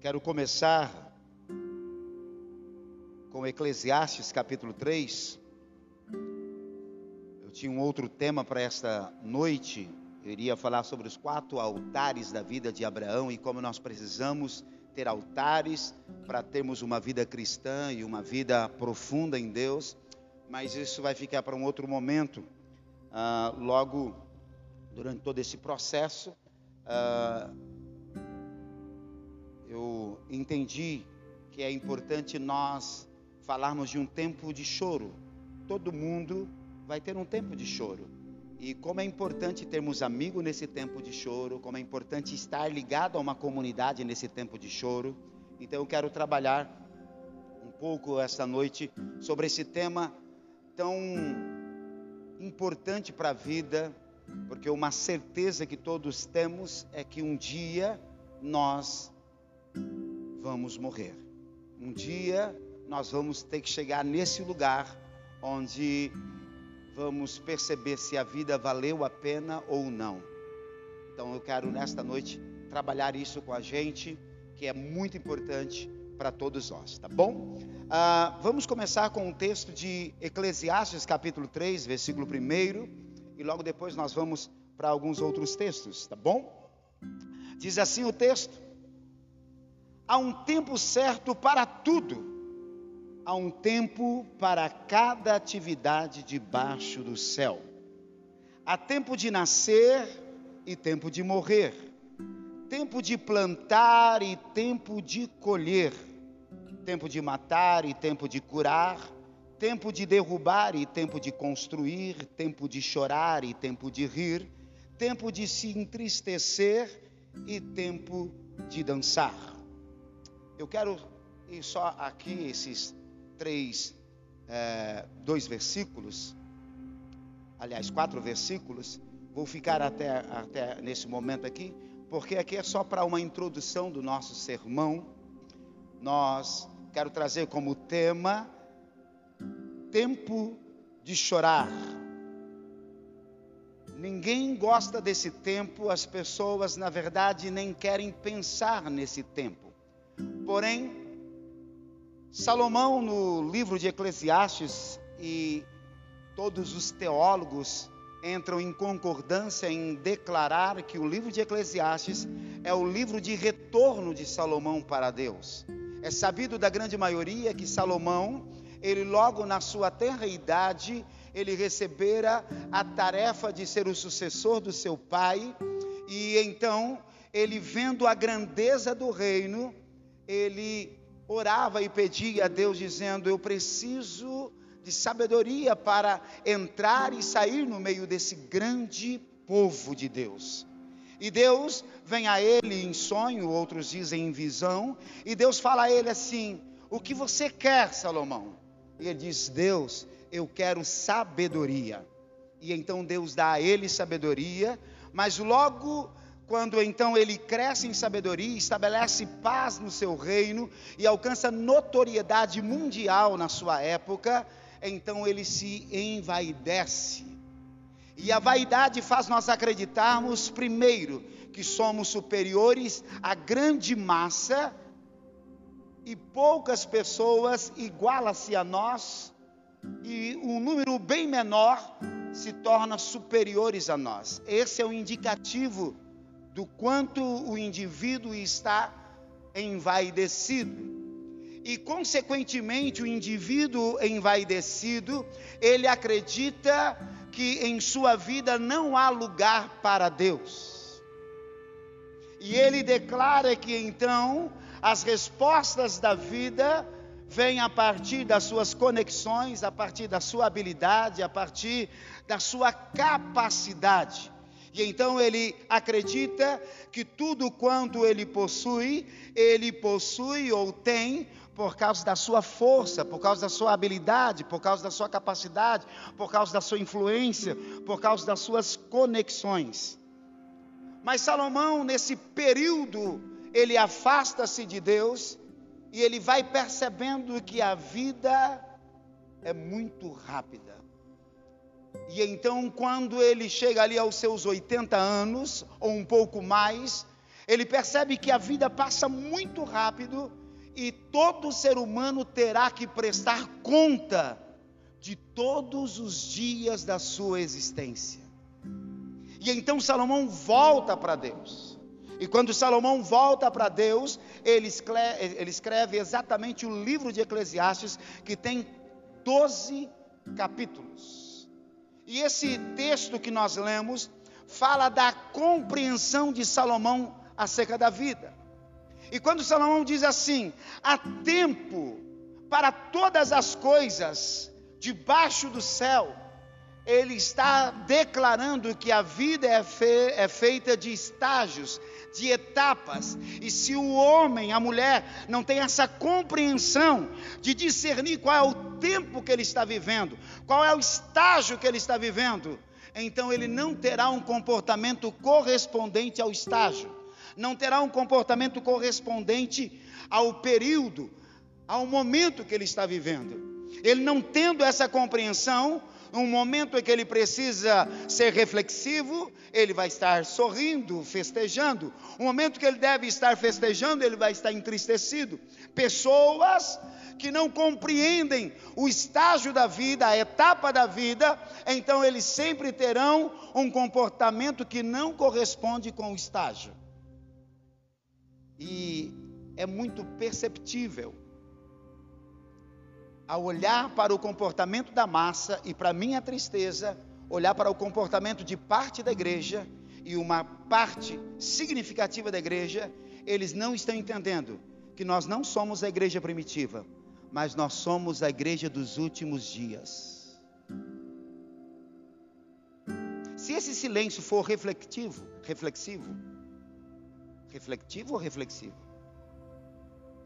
Quero começar com Eclesiastes capítulo 3. Eu tinha um outro tema para esta noite. Eu iria falar sobre os quatro altares da vida de Abraão e como nós precisamos ter altares para termos uma vida cristã e uma vida profunda em Deus. Mas isso vai ficar para um outro momento. Ah, logo, durante todo esse processo, ah, eu entendi que é importante nós falarmos de um tempo de choro. Todo mundo vai ter um tempo de choro. E como é importante termos amigos nesse tempo de choro, como é importante estar ligado a uma comunidade nesse tempo de choro. Então eu quero trabalhar um pouco esta noite sobre esse tema tão importante para a vida, porque uma certeza que todos temos é que um dia nós vamos morrer. Um dia nós vamos ter que chegar nesse lugar onde vamos perceber se a vida valeu a pena ou não. Então eu quero nesta noite trabalhar isso com a gente, que é muito importante para todos nós, tá bom? Ah, vamos começar com um texto de Eclesiastes, capítulo 3, versículo 1, e logo depois nós vamos para alguns outros textos, tá bom? Diz assim o texto: Há um tempo certo para tudo, há um tempo para cada atividade debaixo do céu. Há tempo de nascer e tempo de morrer, tempo de plantar e tempo de colher, tempo de matar e tempo de curar, tempo de derrubar e tempo de construir, tempo de chorar e tempo de rir, tempo de se entristecer e tempo de dançar eu quero ir só aqui esses três, é, dois versículos, aliás, quatro versículos. Vou ficar até, até nesse momento aqui, porque aqui é só para uma introdução do nosso sermão. Nós quero trazer como tema tempo de chorar. Ninguém gosta desse tempo, as pessoas, na verdade, nem querem pensar nesse tempo. Porém, Salomão, no livro de Eclesiastes, e todos os teólogos entram em concordância em declarar que o livro de Eclesiastes é o livro de retorno de Salomão para Deus. É sabido da grande maioria que Salomão, ele logo na sua tenra idade, ele recebera a tarefa de ser o sucessor do seu pai, e então ele vendo a grandeza do reino, ele orava e pedia a Deus, dizendo: Eu preciso de sabedoria para entrar e sair no meio desse grande povo de Deus. E Deus vem a ele em sonho, outros dizem em visão, e Deus fala a ele assim: O que você quer, Salomão? E ele diz: Deus, eu quero sabedoria. E então Deus dá a ele sabedoria, mas logo quando então ele cresce em sabedoria, estabelece paz no seu reino e alcança notoriedade mundial na sua época, então ele se envaidece. E a vaidade faz nós acreditarmos, primeiro, que somos superiores à grande massa e poucas pessoas igualam-se a nós, e um número bem menor se torna superiores a nós. Esse é o indicativo do quanto o indivíduo está envaidecido. E, consequentemente, o indivíduo envaidecido, ele acredita que em sua vida não há lugar para Deus. E ele declara que então as respostas da vida vêm a partir das suas conexões, a partir da sua habilidade, a partir da sua capacidade. E então ele acredita que tudo quanto ele possui, ele possui ou tem por causa da sua força, por causa da sua habilidade, por causa da sua capacidade, por causa da sua influência, por causa das suas conexões. Mas Salomão, nesse período, ele afasta-se de Deus e ele vai percebendo que a vida é muito rápida. E então, quando ele chega ali aos seus 80 anos, ou um pouco mais, ele percebe que a vida passa muito rápido e todo ser humano terá que prestar conta de todos os dias da sua existência. E então Salomão volta para Deus. E quando Salomão volta para Deus, ele escreve, ele escreve, exatamente o livro de Eclesiastes, que tem 12 capítulos. E esse texto que nós lemos fala da compreensão de Salomão acerca da vida. E quando Salomão diz assim: há tempo para todas as coisas debaixo do céu, ele está declarando que a vida é, fe é feita de estágios, de etapas, e se o homem, a mulher, não tem essa compreensão de discernir qual é o tempo que ele está vivendo, qual é o estágio que ele está vivendo, então ele não terá um comportamento correspondente ao estágio, não terá um comportamento correspondente ao período, ao momento que ele está vivendo. Ele não tendo essa compreensão, um momento em que ele precisa ser reflexivo, ele vai estar sorrindo, festejando. Um momento que ele deve estar festejando, ele vai estar entristecido. Pessoas que não compreendem o estágio da vida, a etapa da vida, então eles sempre terão um comportamento que não corresponde com o estágio. E é muito perceptível ao olhar para o comportamento da massa e para minha tristeza, olhar para o comportamento de parte da igreja e uma parte significativa da igreja, eles não estão entendendo que nós não somos a igreja primitiva, mas nós somos a igreja dos últimos dias. Se esse silêncio for refletivo, reflexivo, refletivo ou reflexivo?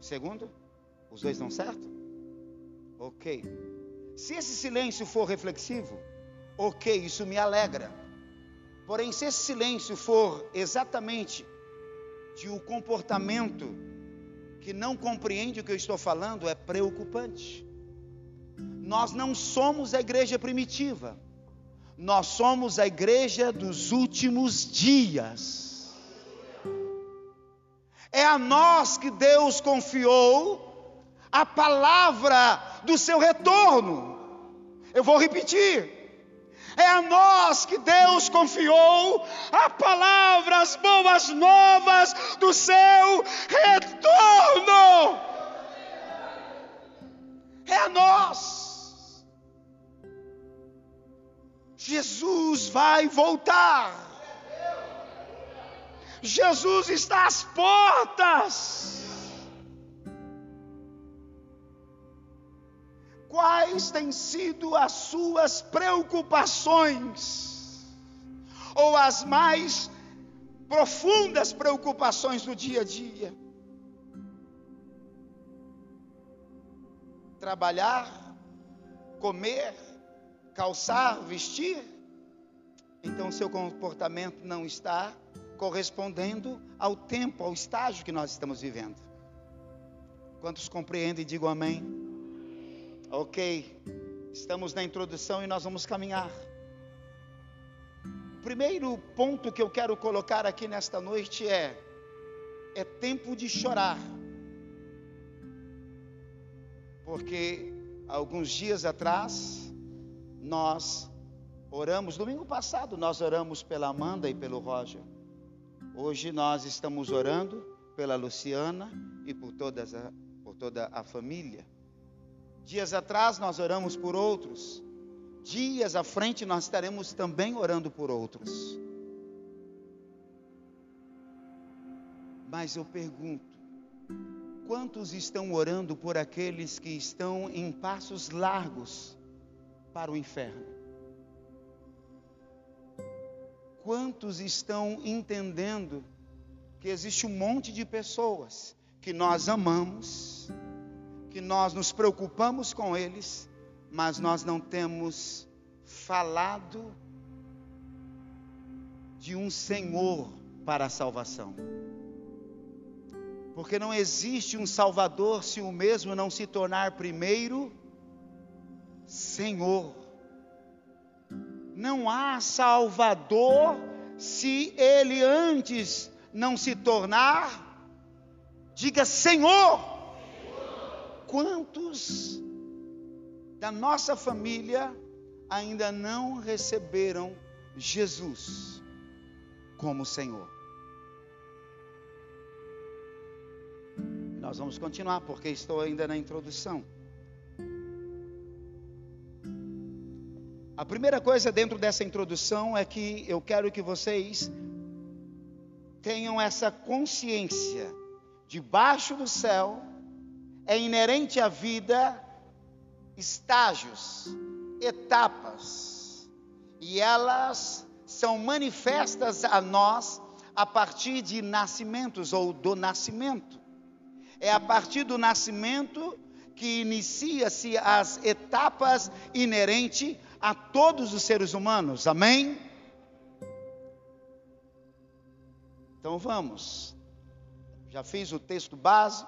Segundo, os dois estão certo? Ok. Se esse silêncio for reflexivo, ok, isso me alegra. Porém, se esse silêncio for exatamente de um comportamento que não compreende o que eu estou falando, é preocupante. Nós não somos a igreja primitiva, nós somos a igreja dos últimos dias. É a nós que Deus confiou a palavra do seu retorno. Eu vou repetir. É a nós que Deus confiou a palavra, as boas novas do seu retorno. É a nós. Jesus vai voltar. Jesus está às portas. Quais têm sido as suas preocupações, ou as mais profundas preocupações do dia a dia. Trabalhar, comer, calçar, vestir. Então, seu comportamento não está correspondendo ao tempo, ao estágio que nós estamos vivendo. Quantos compreendem, digam amém. Ok, estamos na introdução e nós vamos caminhar. O primeiro ponto que eu quero colocar aqui nesta noite é: é tempo de chorar. Porque alguns dias atrás nós oramos, domingo passado nós oramos pela Amanda e pelo Roger. Hoje nós estamos orando pela Luciana e por, todas a, por toda a família. Dias atrás nós oramos por outros. Dias à frente nós estaremos também orando por outros. Mas eu pergunto: quantos estão orando por aqueles que estão em passos largos para o inferno? Quantos estão entendendo que existe um monte de pessoas que nós amamos, que nós nos preocupamos com eles, mas nós não temos falado de um Senhor para a salvação. Porque não existe um Salvador se o mesmo não se tornar primeiro Senhor. Não há Salvador se ele antes não se tornar, diga Senhor. Quantos da nossa família ainda não receberam Jesus como Senhor? Nós vamos continuar porque estou ainda na introdução. A primeira coisa dentro dessa introdução é que eu quero que vocês tenham essa consciência. Debaixo do céu é inerente à vida estágios, etapas, e elas são manifestas a nós a partir de nascimentos ou do nascimento. É a partir do nascimento que inicia-se as etapas inerentes a todos os seres humanos. Amém? Então vamos. Já fiz o texto base.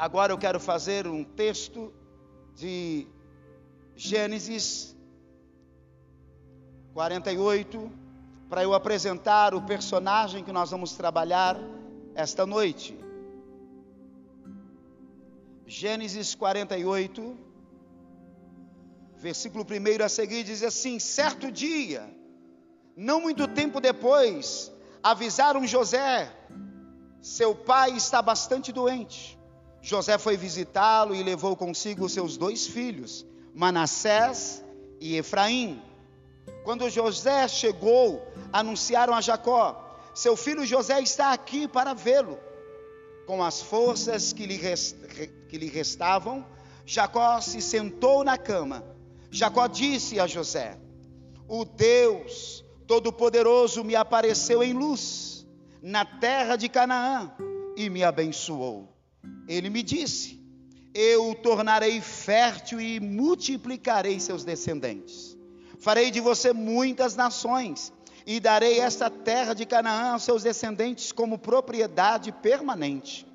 Agora eu quero fazer um texto de Gênesis 48 para eu apresentar o personagem que nós vamos trabalhar esta noite. Gênesis 48 Versículo 1 a seguir diz assim: Certo dia, não muito tempo depois, avisaram José, seu pai está bastante doente. José foi visitá-lo e levou consigo seus dois filhos, Manassés e Efraim. Quando José chegou, anunciaram a Jacó: Seu filho José está aqui para vê-lo. Com as forças que lhe, rest... que lhe restavam, Jacó se sentou na cama Jacó disse a José: O Deus Todo-Poderoso me apareceu em luz na terra de Canaã e me abençoou. Ele me disse: Eu o tornarei fértil e multiplicarei seus descendentes. Farei de você muitas nações e darei esta terra de Canaã aos seus descendentes como propriedade permanente.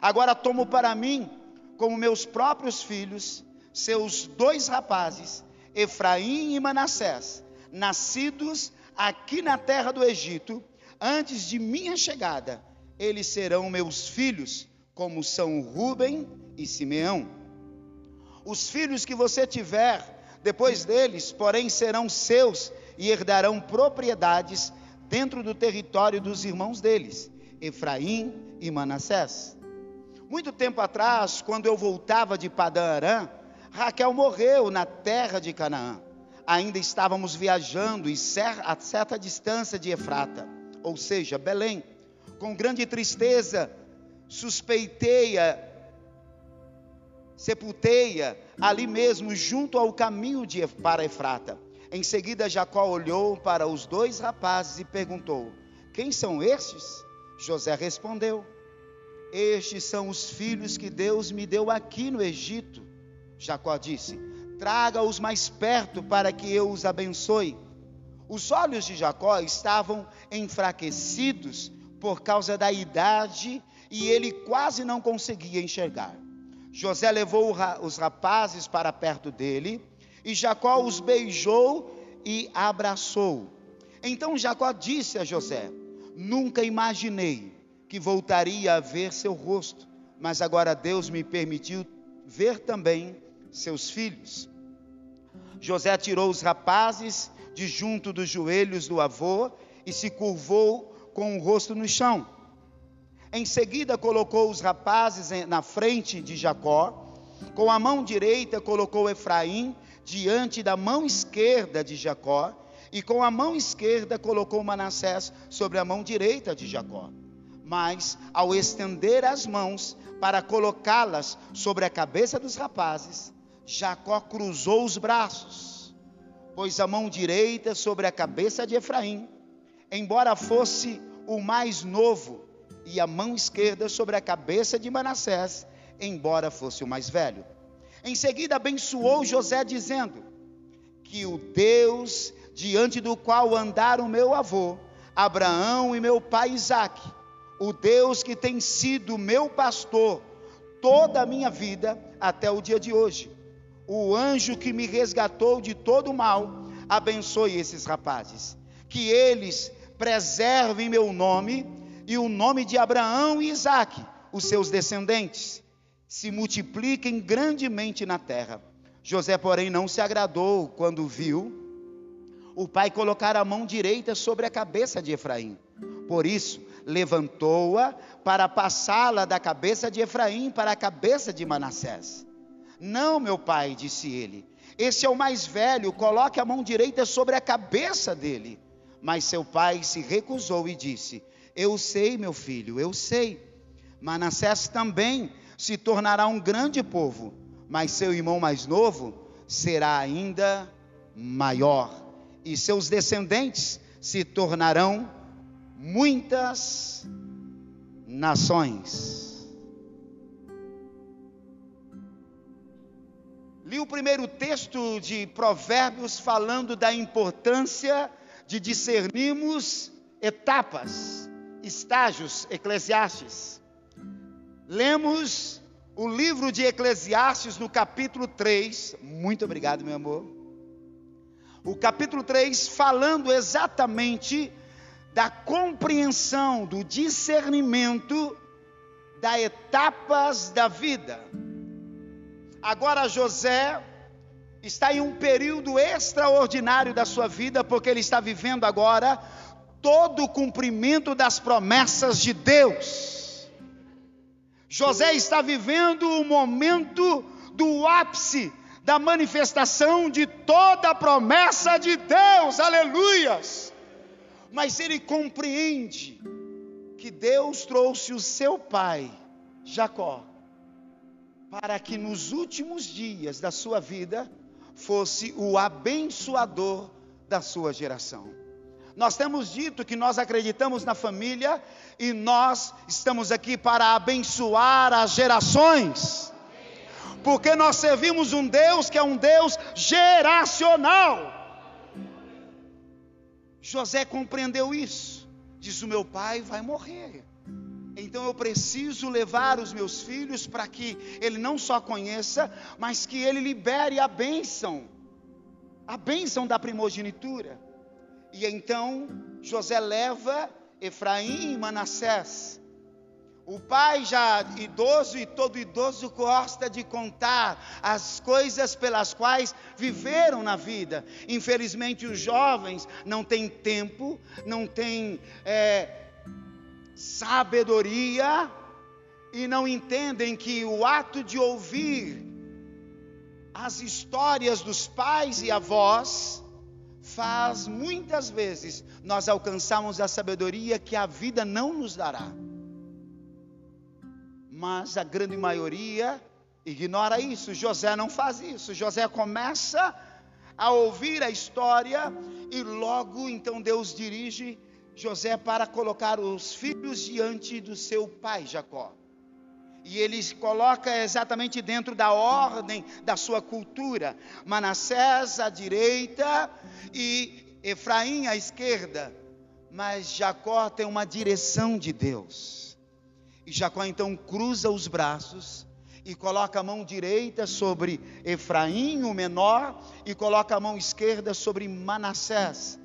Agora tomo para mim, como meus próprios filhos, seus dois rapazes, Efraim e Manassés, nascidos aqui na terra do Egito, antes de minha chegada, eles serão meus filhos, como são Ruben e Simeão. Os filhos que você tiver depois deles, porém, serão seus e herdarão propriedades dentro do território dos irmãos deles, Efraim e Manassés. Muito tempo atrás, quando eu voltava de Padã Arã, Raquel morreu na terra de Canaã. Ainda estávamos viajando a certa distância de Efrata, ou seja, Belém. Com grande tristeza, suspeitei-a, sepultei-a ali mesmo, junto ao caminho de, para Efrata. Em seguida, Jacó olhou para os dois rapazes e perguntou: Quem são estes? José respondeu: Estes são os filhos que Deus me deu aqui no Egito. Jacó disse: Traga-os mais perto para que eu os abençoe. Os olhos de Jacó estavam enfraquecidos por causa da idade e ele quase não conseguia enxergar. José levou os rapazes para perto dele e Jacó os beijou e abraçou. Então Jacó disse a José: Nunca imaginei que voltaria a ver seu rosto, mas agora Deus me permitiu ver também seus filhos. José tirou os rapazes de junto dos joelhos do avô e se curvou com o rosto no chão. Em seguida, colocou os rapazes na frente de Jacó. Com a mão direita, colocou Efraim diante da mão esquerda de Jacó. E com a mão esquerda, colocou Manassés sobre a mão direita de Jacó. Mas, ao estender as mãos para colocá-las sobre a cabeça dos rapazes, Jacó cruzou os braços, pôs a mão direita sobre a cabeça de Efraim, embora fosse o mais novo, e a mão esquerda sobre a cabeça de Manassés, embora fosse o mais velho. Em seguida abençoou José, dizendo: Que o Deus diante do qual andaram meu avô, Abraão e meu pai Isaque, o Deus que tem sido meu pastor toda a minha vida até o dia de hoje, o anjo que me resgatou de todo o mal, abençoe esses rapazes. Que eles preservem meu nome, e o nome de Abraão e Isaque, os seus descendentes, se multipliquem grandemente na terra. José, porém, não se agradou quando viu o pai colocar a mão direita sobre a cabeça de Efraim. Por isso, levantou-a para passá-la da cabeça de Efraim para a cabeça de Manassés. Não, meu pai, disse ele, esse é o mais velho, coloque a mão direita sobre a cabeça dele. Mas seu pai se recusou e disse: Eu sei, meu filho, eu sei. Manassés também se tornará um grande povo, mas seu irmão mais novo será ainda maior, e seus descendentes se tornarão muitas nações. Li o primeiro texto de Provérbios falando da importância de discernirmos etapas, estágios eclesiásticos. Lemos o livro de Eclesiastes no capítulo 3. Muito obrigado, meu amor. O capítulo 3 falando exatamente da compreensão, do discernimento das etapas da vida. Agora José está em um período extraordinário da sua vida, porque ele está vivendo agora todo o cumprimento das promessas de Deus. José está vivendo o momento do ápice da manifestação de toda a promessa de Deus, aleluias mas ele compreende que Deus trouxe o seu pai, Jacó, para que nos últimos dias da sua vida fosse o abençoador da sua geração. Nós temos dito que nós acreditamos na família e nós estamos aqui para abençoar as gerações. Porque nós servimos um Deus que é um Deus geracional. José compreendeu isso. Diz: O meu pai vai morrer. Então eu preciso levar os meus filhos para que ele não só conheça, mas que ele libere a bênção, a bênção da primogenitura. E então José leva Efraim e Manassés o pai já idoso e todo idoso gosta de contar as coisas pelas quais viveram na vida. Infelizmente, os jovens não têm tempo, não têm é, sabedoria e não entendem que o ato de ouvir as histórias dos pais e avós faz muitas vezes nós alcançarmos a sabedoria que a vida não nos dará mas a grande maioria ignora isso. José não faz isso. José começa a ouvir a história e logo então Deus dirige José para colocar os filhos diante do seu pai Jacó. E ele coloca exatamente dentro da ordem da sua cultura. Manassés à direita e Efraim à esquerda. Mas Jacó tem uma direção de Deus. E Jacó então cruza os braços e coloca a mão direita sobre Efraim, o menor, e coloca a mão esquerda sobre Manassés.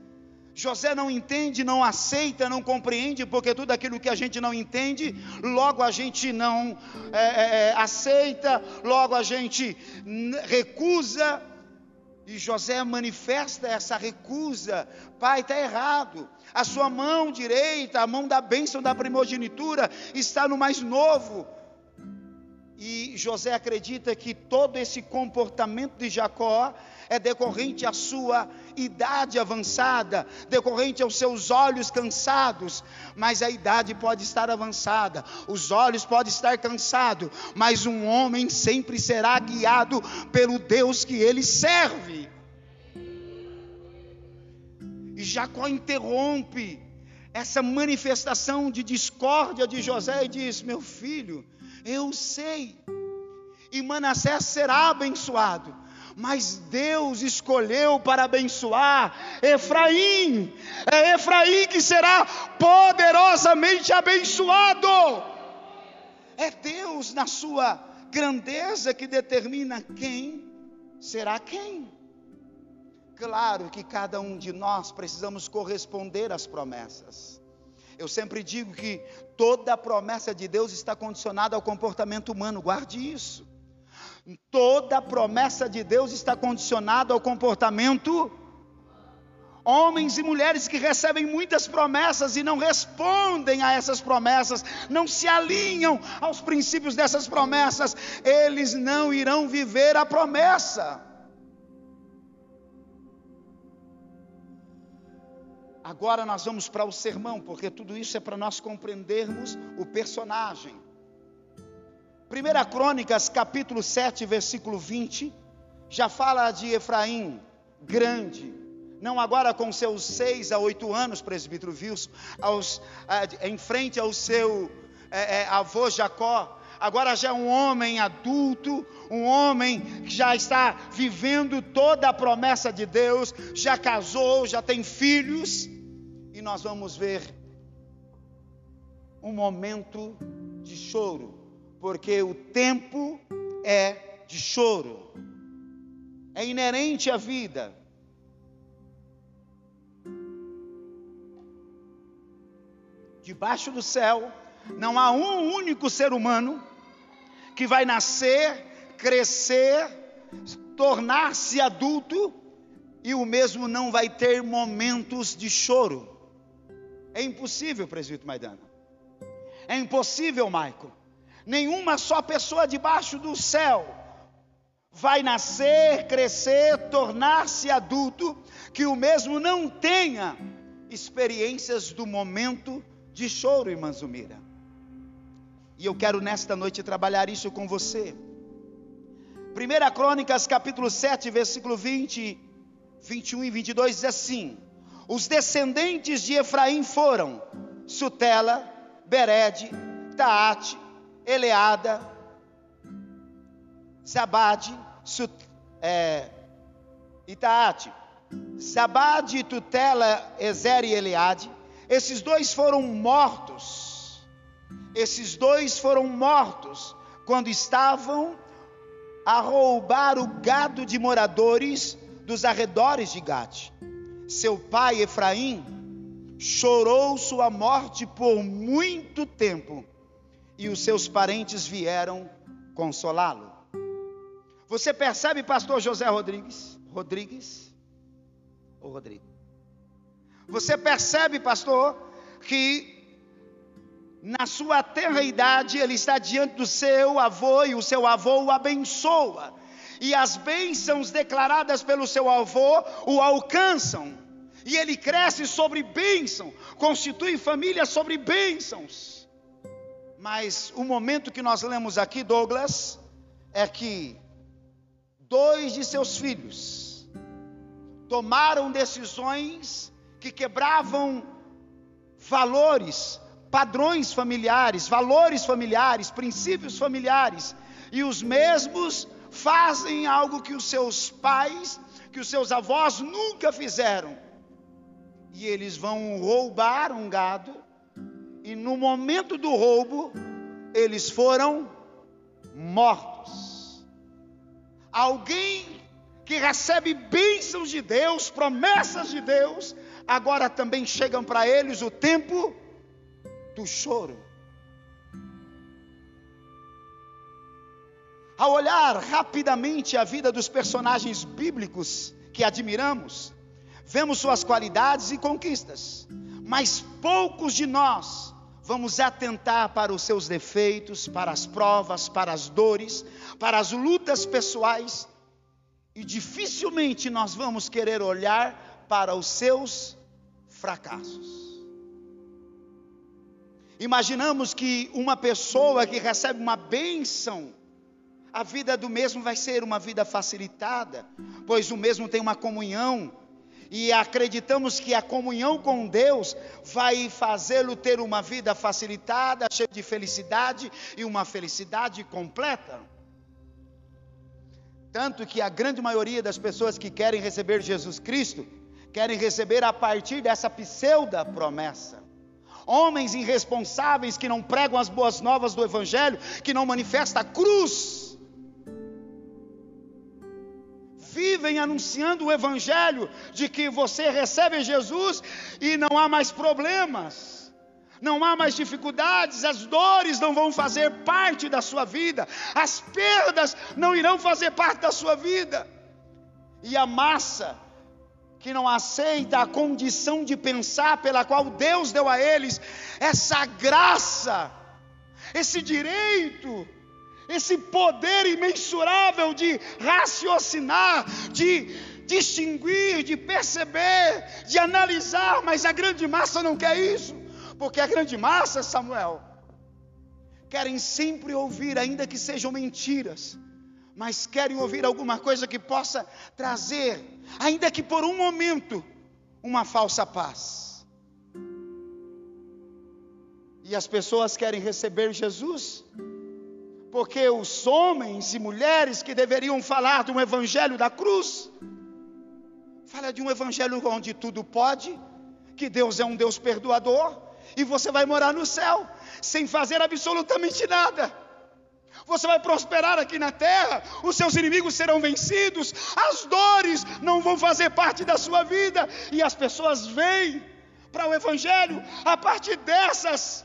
José não entende, não aceita, não compreende, porque tudo aquilo que a gente não entende, logo a gente não é, é, é aceita, logo a gente recusa. E José manifesta essa recusa: pai, está errado. A sua mão direita, a mão da bênção da primogenitura, está no mais novo. E José acredita que todo esse comportamento de Jacó é decorrente à sua idade avançada, decorrente aos seus olhos cansados, mas a idade pode estar avançada, os olhos podem estar cansados, mas um homem sempre será guiado pelo Deus que ele serve. E Jacó interrompe essa manifestação de discórdia de José e diz: Meu filho, eu sei, e Manassés será abençoado, mas Deus escolheu para abençoar Efraim, é Efraim que será poderosamente abençoado. É Deus, na sua grandeza, que determina quem será quem. Claro que cada um de nós precisamos corresponder às promessas. Eu sempre digo que toda promessa de Deus está condicionada ao comportamento humano, guarde isso. Toda promessa de Deus está condicionada ao comportamento Homens e mulheres que recebem muitas promessas e não respondem a essas promessas, não se alinham aos princípios dessas promessas, eles não irão viver a promessa. Agora nós vamos para o sermão, porque tudo isso é para nós compreendermos o personagem. 1 Crônicas, capítulo 7, versículo 20, já fala de Efraim, grande, não agora com seus seis a oito anos, presbítero Wilson, aos, em frente ao seu é, é, avô Jacó, agora já é um homem adulto, um homem que já está vivendo toda a promessa de Deus, já casou, já tem filhos, e nós vamos ver um momento de choro, porque o tempo é de choro, é inerente à vida. Debaixo do céu não há um único ser humano que vai nascer, crescer, tornar-se adulto e o mesmo não vai ter momentos de choro. É impossível, presbítero Maidana. É impossível, Maico. Nenhuma só pessoa debaixo do céu vai nascer, crescer, tornar-se adulto que o mesmo não tenha experiências do momento de choro, irmã Zumira. E eu quero nesta noite trabalhar isso com você. 1 Crônicas, capítulo 7, versículo 20, 21 e 22 diz assim: Os descendentes de Efraim foram Sutela, Bered, Taate, Eleada, Zabade, Sut, é, Itaate, Zabade, Tutela, Ezer e Eleade, esses dois foram mortos. Esses dois foram mortos quando estavam a roubar o gado de moradores dos arredores de Gate. Seu pai Efraim chorou sua morte por muito tempo e os seus parentes vieram consolá-lo. Você percebe, pastor José Rodrigues? Rodrigues? Ou Rodrigo? Você percebe, pastor, que na sua tenra idade ele está diante do seu avô e o seu avô o abençoa. E as bênçãos declaradas pelo seu avô o alcançam. E ele cresce sobre bênção, constitui família sobre bênçãos. Mas o momento que nós lemos aqui, Douglas, é que dois de seus filhos tomaram decisões que quebravam valores, padrões familiares, valores familiares, princípios familiares, e os mesmos fazem algo que os seus pais, que os seus avós nunca fizeram. E eles vão roubar um gado, e no momento do roubo, eles foram mortos. Alguém que recebe bênçãos de Deus, promessas de Deus, agora também chegam para eles o tempo do choro. Ao olhar rapidamente a vida dos personagens bíblicos que admiramos, vemos suas qualidades e conquistas, mas poucos de nós vamos atentar para os seus defeitos, para as provas, para as dores, para as lutas pessoais, e dificilmente nós vamos querer olhar para os seus fracassos. Imaginamos que uma pessoa que recebe uma bênção, a vida do mesmo vai ser uma vida facilitada, pois o mesmo tem uma comunhão, e acreditamos que a comunhão com Deus vai fazê-lo ter uma vida facilitada, cheia de felicidade e uma felicidade completa. Tanto que a grande maioria das pessoas que querem receber Jesus Cristo querem receber a partir dessa pseuda promessa. Homens irresponsáveis que não pregam as boas novas do Evangelho, que não manifestam a cruz, vivem anunciando o Evangelho de que você recebe Jesus e não há mais problemas, não há mais dificuldades, as dores não vão fazer parte da sua vida, as perdas não irão fazer parte da sua vida. E a massa que não aceita a condição de pensar pela qual Deus deu a eles essa graça, esse direito, esse poder imensurável de raciocinar, de distinguir, de perceber, de analisar, mas a grande massa não quer isso, porque a grande massa, Samuel, querem sempre ouvir, ainda que sejam mentiras, mas querem ouvir alguma coisa que possa trazer, ainda que por um momento, uma falsa paz. E as pessoas querem receber Jesus, porque os homens e mulheres que deveriam falar do evangelho da cruz, fala de um evangelho onde tudo pode, que Deus é um Deus perdoador, e você vai morar no céu, sem fazer absolutamente nada. Você vai prosperar aqui na terra, os seus inimigos serão vencidos, as dores não vão fazer parte da sua vida, e as pessoas vêm para o Evangelho a partir dessas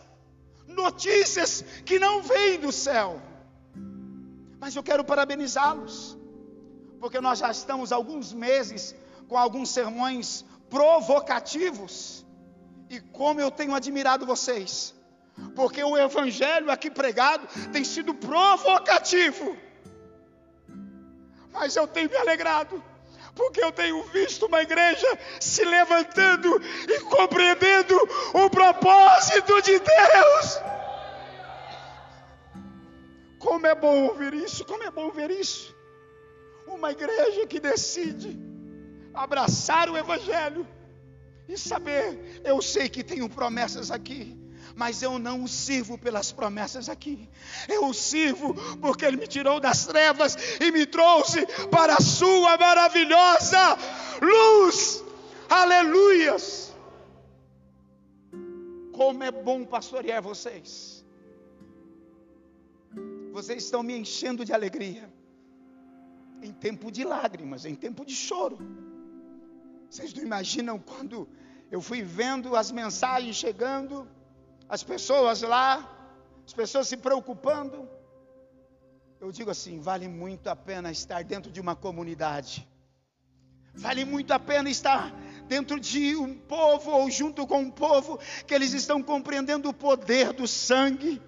notícias que não vêm do céu. Mas eu quero parabenizá-los, porque nós já estamos alguns meses com alguns sermões provocativos, e como eu tenho admirado vocês, porque o evangelho aqui pregado tem sido provocativo, mas eu tenho me alegrado, porque eu tenho visto uma igreja se levantando e compreendendo o propósito de Deus. Como é bom ouvir isso, como é bom ver isso. Uma igreja que decide abraçar o Evangelho e saber, eu sei que tenho promessas aqui, mas eu não o sirvo pelas promessas aqui, eu o sirvo porque Ele me tirou das trevas e me trouxe para a Sua maravilhosa luz. Aleluias! Como é bom pastorear vocês vocês estão me enchendo de alegria. Em tempo de lágrimas, em tempo de choro. Vocês não imaginam quando eu fui vendo as mensagens chegando, as pessoas lá, as pessoas se preocupando. Eu digo assim: vale muito a pena estar dentro de uma comunidade. Vale muito a pena estar dentro de um povo ou junto com um povo que eles estão compreendendo o poder do sangue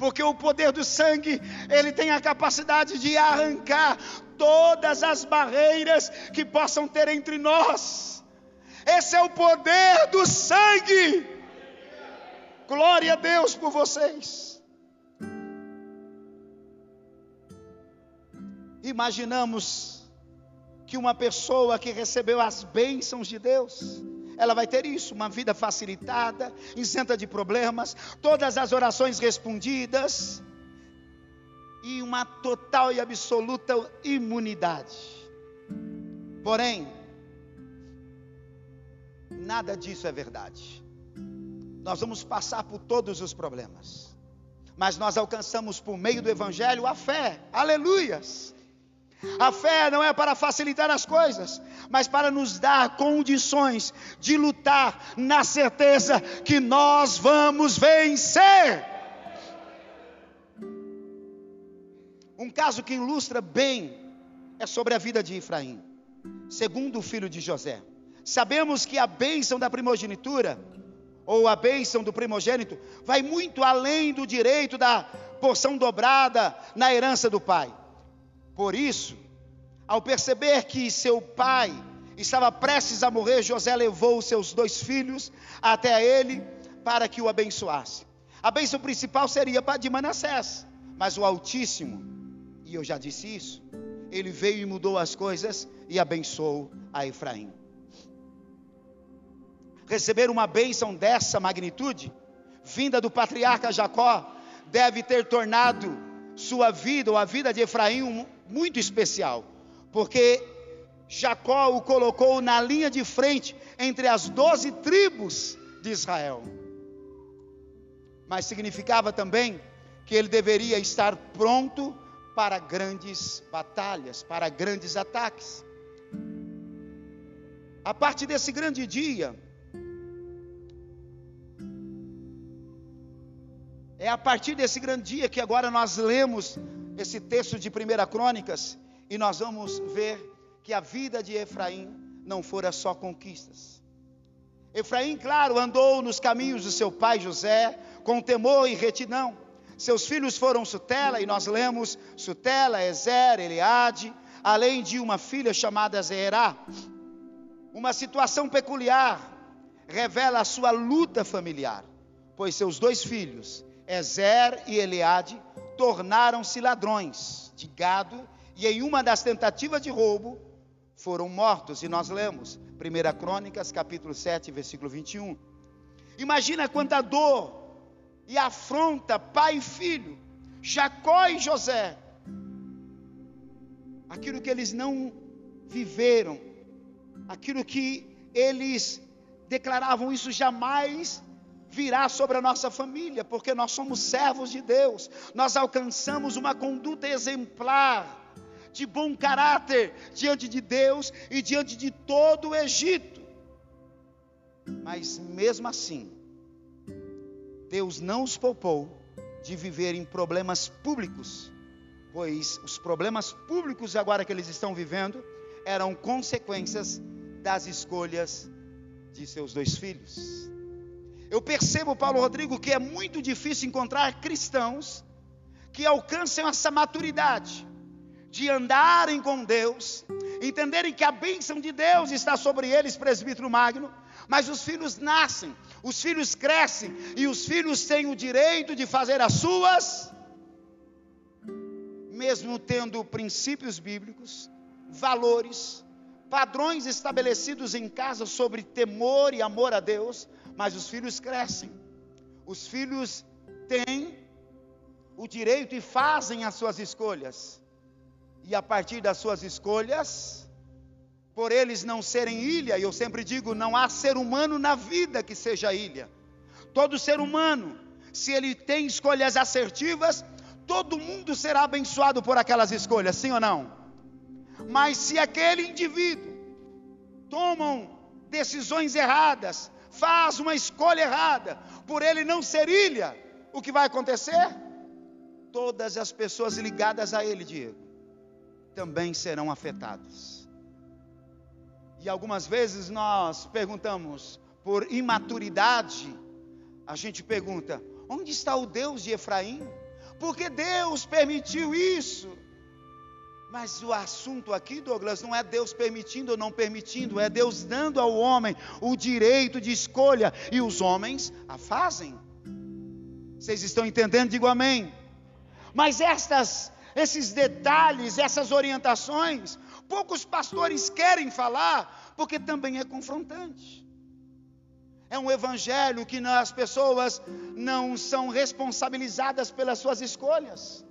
porque o poder do sangue, ele tem a capacidade de arrancar todas as barreiras que possam ter entre nós. Esse é o poder do sangue. Glória a Deus por vocês. Imaginamos que uma pessoa que recebeu as bênçãos de Deus, ela vai ter isso, uma vida facilitada, isenta de problemas, todas as orações respondidas e uma total e absoluta imunidade. Porém, nada disso é verdade. Nós vamos passar por todos os problemas, mas nós alcançamos por meio do Evangelho a fé, aleluias. A fé não é para facilitar as coisas, mas para nos dar condições de lutar na certeza que nós vamos vencer. Um caso que ilustra bem é sobre a vida de Efraim, segundo o filho de José. Sabemos que a bênção da primogenitura, ou a bênção do primogênito, vai muito além do direito da porção dobrada na herança do pai. Por isso, ao perceber que seu pai estava prestes a morrer, José levou os seus dois filhos até ele para que o abençoasse. A bênção principal seria de Manassés, mas o Altíssimo, e eu já disse isso, ele veio e mudou as coisas e abençoou a Efraim. Receber uma bênção dessa magnitude, vinda do patriarca Jacó, deve ter tornado sua vida ou a vida de Efraim muito especial, porque Jacó o colocou na linha de frente entre as doze tribos de Israel. Mas significava também que ele deveria estar pronto para grandes batalhas, para grandes ataques. A partir desse grande dia, É a partir desse grande dia que agora nós lemos esse texto de 1 Crônicas e nós vamos ver que a vida de Efraim não fora só conquistas. Efraim, claro, andou nos caminhos do seu pai José, com temor e retidão. Seus filhos foram Sutela, e nós lemos Sutela, Ezer, Eliade, além de uma filha chamada Zerá. Uma situação peculiar revela a sua luta familiar, pois seus dois filhos, Ezer e Eliade, tornaram-se ladrões de gado e em uma das tentativas de roubo foram mortos. E nós lemos 1 Crônicas, capítulo 7, versículo 21. Imagina quanta dor e afronta pai e filho, Jacó e José, aquilo que eles não viveram, aquilo que eles declaravam, isso jamais virá sobre a nossa família, porque nós somos servos de Deus, nós alcançamos uma conduta exemplar, de bom caráter diante de Deus e diante de todo o Egito. Mas mesmo assim, Deus não os poupou de viver em problemas públicos pois os problemas públicos agora que eles estão vivendo eram consequências das escolhas de seus dois filhos. Eu percebo, Paulo Rodrigo, que é muito difícil encontrar cristãos que alcancem essa maturidade de andarem com Deus, entenderem que a bênção de Deus está sobre eles, presbítero Magno, mas os filhos nascem, os filhos crescem e os filhos têm o direito de fazer as suas mesmo tendo princípios bíblicos, valores, padrões estabelecidos em casa sobre temor e amor a Deus, mas os filhos crescem. Os filhos têm o direito e fazem as suas escolhas. E a partir das suas escolhas, por eles não serem ilha, e eu sempre digo, não há ser humano na vida que seja ilha. Todo ser humano, se ele tem escolhas assertivas, todo mundo será abençoado por aquelas escolhas, sim ou não? Mas se aquele indivíduo toma decisões erradas, faz uma escolha errada, por ele não ser ilha, o que vai acontecer? Todas as pessoas ligadas a ele, Diego, também serão afetadas. E algumas vezes nós perguntamos, por imaturidade, a gente pergunta: onde está o Deus de Efraim? porque Deus permitiu isso. Mas o assunto aqui, Douglas, não é Deus permitindo ou não permitindo, é Deus dando ao homem o direito de escolha e os homens a fazem. Vocês estão entendendo? Digo amém. Mas estas, esses detalhes, essas orientações, poucos pastores querem falar, porque também é confrontante. É um evangelho que as pessoas não são responsabilizadas pelas suas escolhas.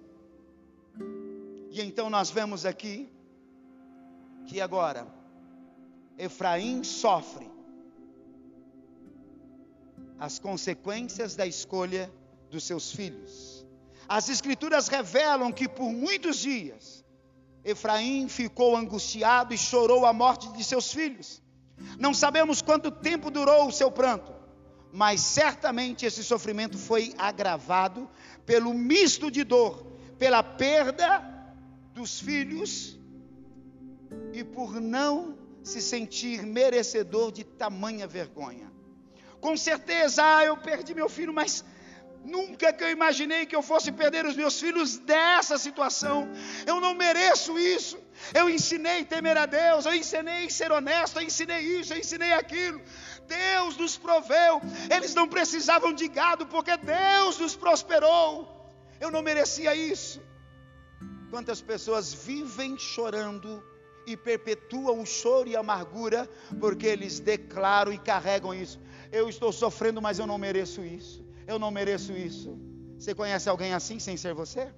E então nós vemos aqui que agora Efraim sofre as consequências da escolha dos seus filhos. As escrituras revelam que por muitos dias Efraim ficou angustiado e chorou a morte de seus filhos. Não sabemos quanto tempo durou o seu pranto, mas certamente esse sofrimento foi agravado pelo misto de dor, pela perda dos filhos e por não se sentir merecedor de tamanha vergonha. Com certeza, ah, eu perdi meu filho, mas Nunca que eu imaginei que eu fosse perder os meus filhos dessa situação. Eu não mereço isso. Eu ensinei temer a Deus, eu ensinei ser honesto, eu ensinei isso, eu ensinei aquilo. Deus nos proveu. Eles não precisavam de gado porque Deus nos prosperou. Eu não merecia isso. Quantas pessoas vivem chorando e perpetuam o choro e a amargura porque eles declaram e carregam isso. Eu estou sofrendo, mas eu não mereço isso eu não mereço isso. Você conhece alguém assim sem ser você?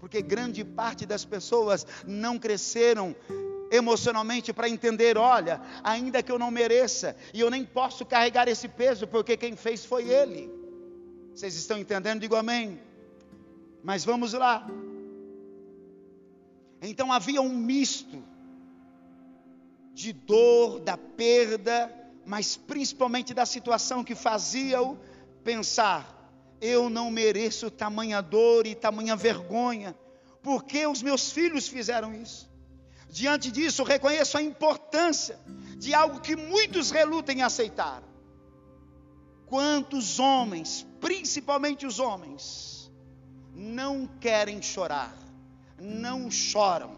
Porque grande parte das pessoas não cresceram emocionalmente para entender: olha, ainda que eu não mereça, e eu nem posso carregar esse peso, porque quem fez foi Ele. Vocês estão entendendo? Digo amém. Mas vamos lá. Então havia um misto de dor, da perda, mas principalmente da situação que fazia-o pensar: eu não mereço tamanha dor e tamanha vergonha, porque os meus filhos fizeram isso. Diante disso, reconheço a importância de algo que muitos relutem em aceitar. Quantos homens, principalmente os homens, não querem chorar, não choram.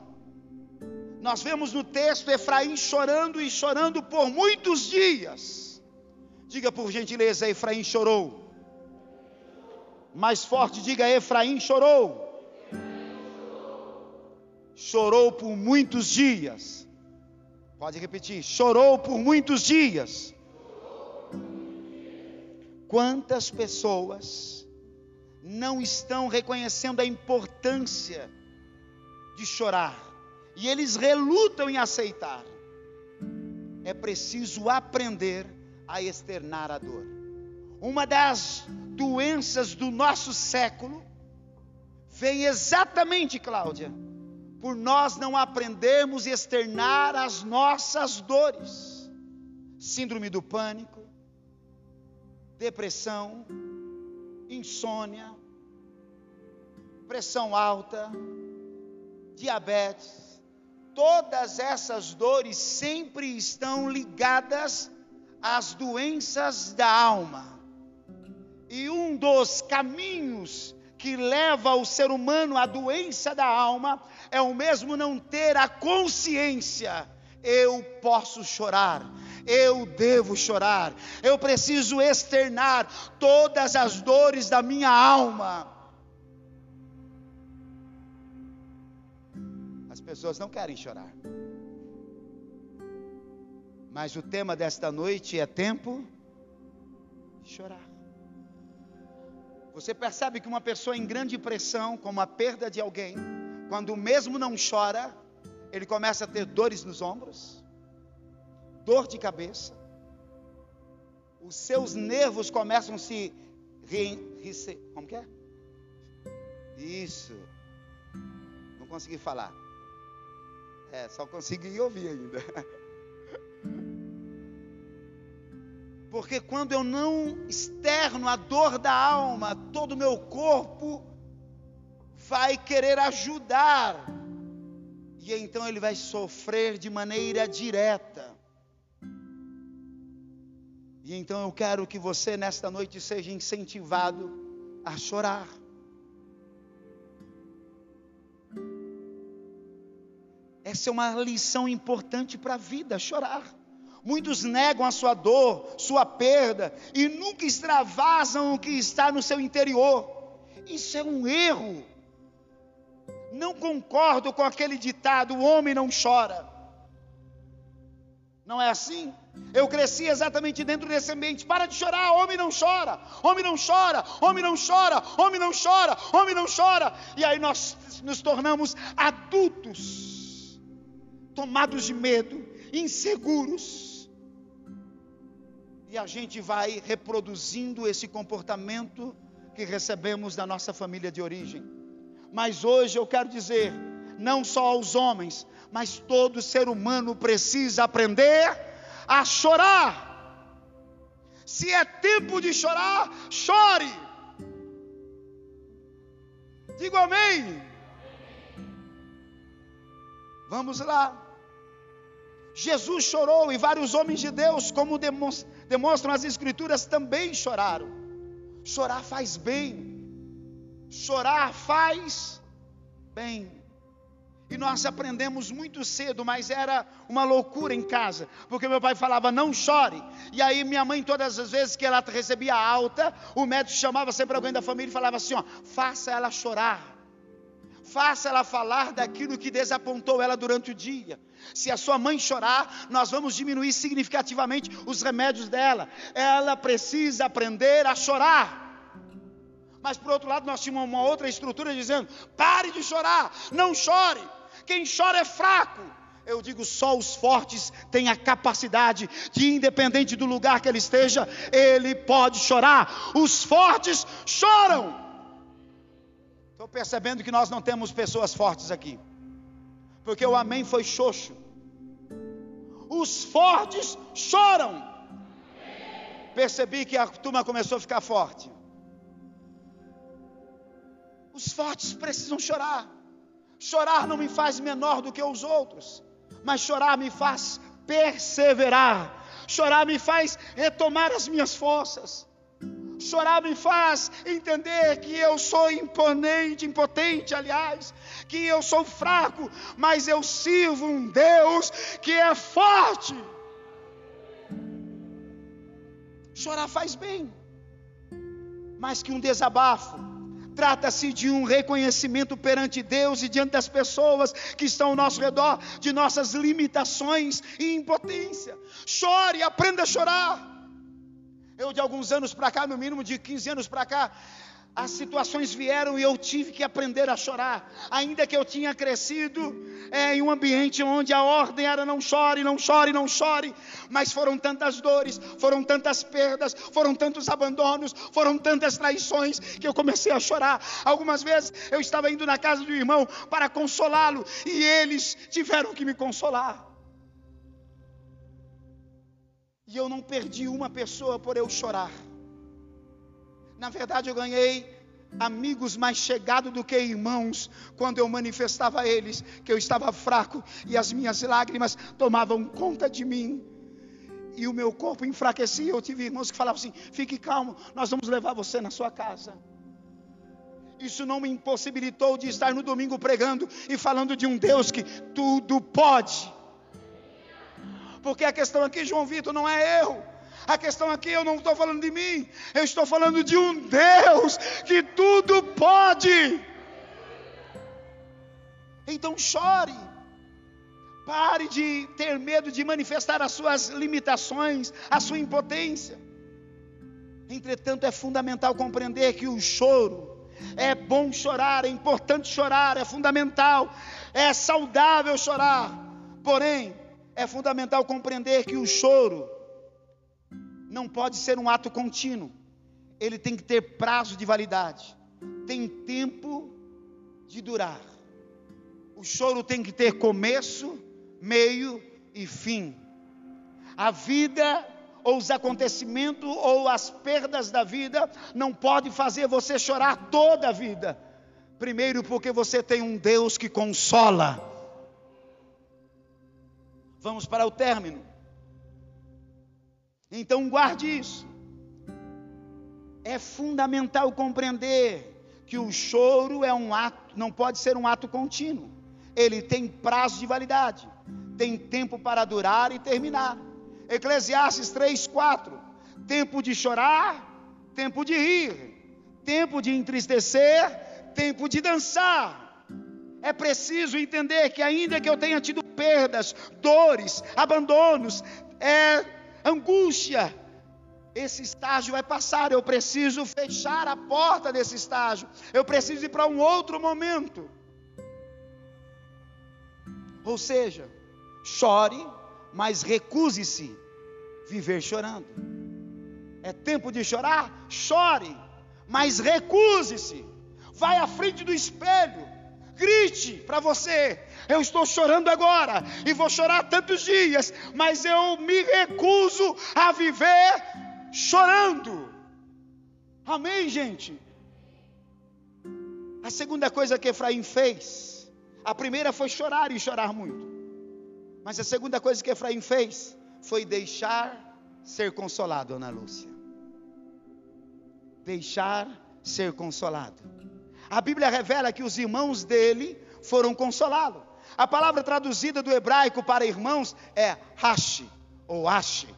Nós vemos no texto Efraim chorando e chorando por muitos dias. Diga por gentileza, Efraim chorou. Mais forte, diga: Efraim chorou. Chorou por muitos dias. Pode repetir: chorou por muitos dias. Quantas pessoas não estão reconhecendo a importância de chorar e eles relutam em aceitar? É preciso aprender a externar a dor. Uma das doenças do nosso século vem exatamente, Cláudia, por nós não aprendermos a externar as nossas dores. Síndrome do pânico, depressão, insônia, pressão alta, diabetes, todas essas dores sempre estão ligadas às doenças da alma. E um dos caminhos que leva o ser humano à doença da alma é o mesmo não ter a consciência. Eu posso chorar, eu devo chorar, eu preciso externar todas as dores da minha alma. Pessoas não querem chorar. Mas o tema desta noite é tempo de chorar. Você percebe que uma pessoa em grande pressão, como a perda de alguém, quando mesmo não chora, ele começa a ter dores nos ombros, dor de cabeça, os seus nervos começam a se re, como que é? Isso. Não consegui falar. É, só consegui ouvir ainda. Porque quando eu não externo a dor da alma, todo o meu corpo vai querer ajudar. E então ele vai sofrer de maneira direta. E então eu quero que você nesta noite seja incentivado a chorar. Essa é uma lição importante para a vida, chorar. Muitos negam a sua dor, sua perda e nunca extravasam o que está no seu interior. Isso é um erro. Não concordo com aquele ditado: o homem não chora. Não é assim? Eu cresci exatamente dentro desse ambiente. Para de chorar, homem não chora, homem não chora, homem não chora, homem não chora, homem não chora. E aí nós nos tornamos adultos, tomados de medo, inseguros e a gente vai reproduzindo esse comportamento que recebemos da nossa família de origem. Mas hoje eu quero dizer, não só aos homens, mas todo ser humano precisa aprender a chorar. Se é tempo de chorar, chore. Digo amém. Vamos lá. Jesus chorou e vários homens de Deus, como demonstram as Escrituras, também choraram. Chorar faz bem, chorar faz bem. E nós aprendemos muito cedo, mas era uma loucura em casa, porque meu pai falava não chore. E aí minha mãe todas as vezes que ela recebia alta, o médico chamava sempre alguém da família e falava assim, ó, faça ela chorar faça ela falar daquilo que desapontou ela durante o dia. Se a sua mãe chorar, nós vamos diminuir significativamente os remédios dela. Ela precisa aprender a chorar. Mas por outro lado, nós tínhamos uma outra estrutura dizendo: pare de chorar, não chore. Quem chora é fraco. Eu digo, só os fortes têm a capacidade de, independente do lugar que ele esteja, ele pode chorar. Os fortes choram. Estou percebendo que nós não temos pessoas fortes aqui. Porque o amém foi xoxo. Os fortes choram. Percebi que a turma começou a ficar forte. Os fortes precisam chorar. Chorar não me faz menor do que os outros, mas chorar me faz perseverar. Chorar me faz retomar as minhas forças. Chorar me faz entender que eu sou imponente, impotente, aliás, que eu sou fraco, mas eu sirvo um Deus que é forte. Chorar faz bem, mais que um desabafo. Trata-se de um reconhecimento perante Deus e diante das pessoas que estão ao nosso redor de nossas limitações e impotência. Chore, aprenda a chorar. Eu, de alguns anos para cá, no mínimo de 15 anos para cá, as situações vieram e eu tive que aprender a chorar. Ainda que eu tinha crescido é, em um ambiente onde a ordem era não chore, não chore, não chore. Mas foram tantas dores, foram tantas perdas, foram tantos abandonos, foram tantas traições que eu comecei a chorar. Algumas vezes eu estava indo na casa do irmão para consolá-lo e eles tiveram que me consolar. E eu não perdi uma pessoa por eu chorar. Na verdade, eu ganhei amigos mais chegados do que irmãos, quando eu manifestava a eles que eu estava fraco e as minhas lágrimas tomavam conta de mim. E o meu corpo enfraquecia. Eu tive irmãos que falavam assim: fique calmo, nós vamos levar você na sua casa. Isso não me impossibilitou de estar no domingo pregando e falando de um Deus que tudo pode. Porque a questão aqui, João Vitor, não é eu. A questão aqui eu não estou falando de mim, eu estou falando de um Deus que tudo pode. Então chore. Pare de ter medo de manifestar as suas limitações, a sua impotência. Entretanto, é fundamental compreender que o choro é bom chorar, é importante chorar, é fundamental, é saudável chorar. Porém, é fundamental compreender que o choro não pode ser um ato contínuo, ele tem que ter prazo de validade, tem tempo de durar. O choro tem que ter começo, meio e fim. A vida ou os acontecimentos ou as perdas da vida não pode fazer você chorar toda a vida. Primeiro, porque você tem um Deus que consola. Vamos para o término. Então guarde isso. É fundamental compreender que o choro é um ato, não pode ser um ato contínuo. Ele tem prazo de validade, tem tempo para durar e terminar. Eclesiastes 3, 4. Tempo de chorar, tempo de rir, tempo de entristecer, tempo de dançar é preciso entender que, ainda que eu tenha tido perdas, dores, abandonos, é, angústia, esse estágio vai passar. Eu preciso fechar a porta desse estágio. Eu preciso ir para um outro momento. Ou seja, chore, mas recuse-se viver chorando. É tempo de chorar? Chore, mas recuse-se. Vai à frente do espelho grite para você: eu estou chorando agora e vou chorar tantos dias, mas eu me recuso a viver chorando. Amém, gente? A segunda coisa que Efraim fez, a primeira foi chorar e chorar muito, mas a segunda coisa que Efraim fez foi deixar ser consolado, Ana Lúcia. Deixar ser consolado. A Bíblia revela que os irmãos dele foram consolá-lo. A palavra traduzida do hebraico para irmãos é Hashi ou Ashi,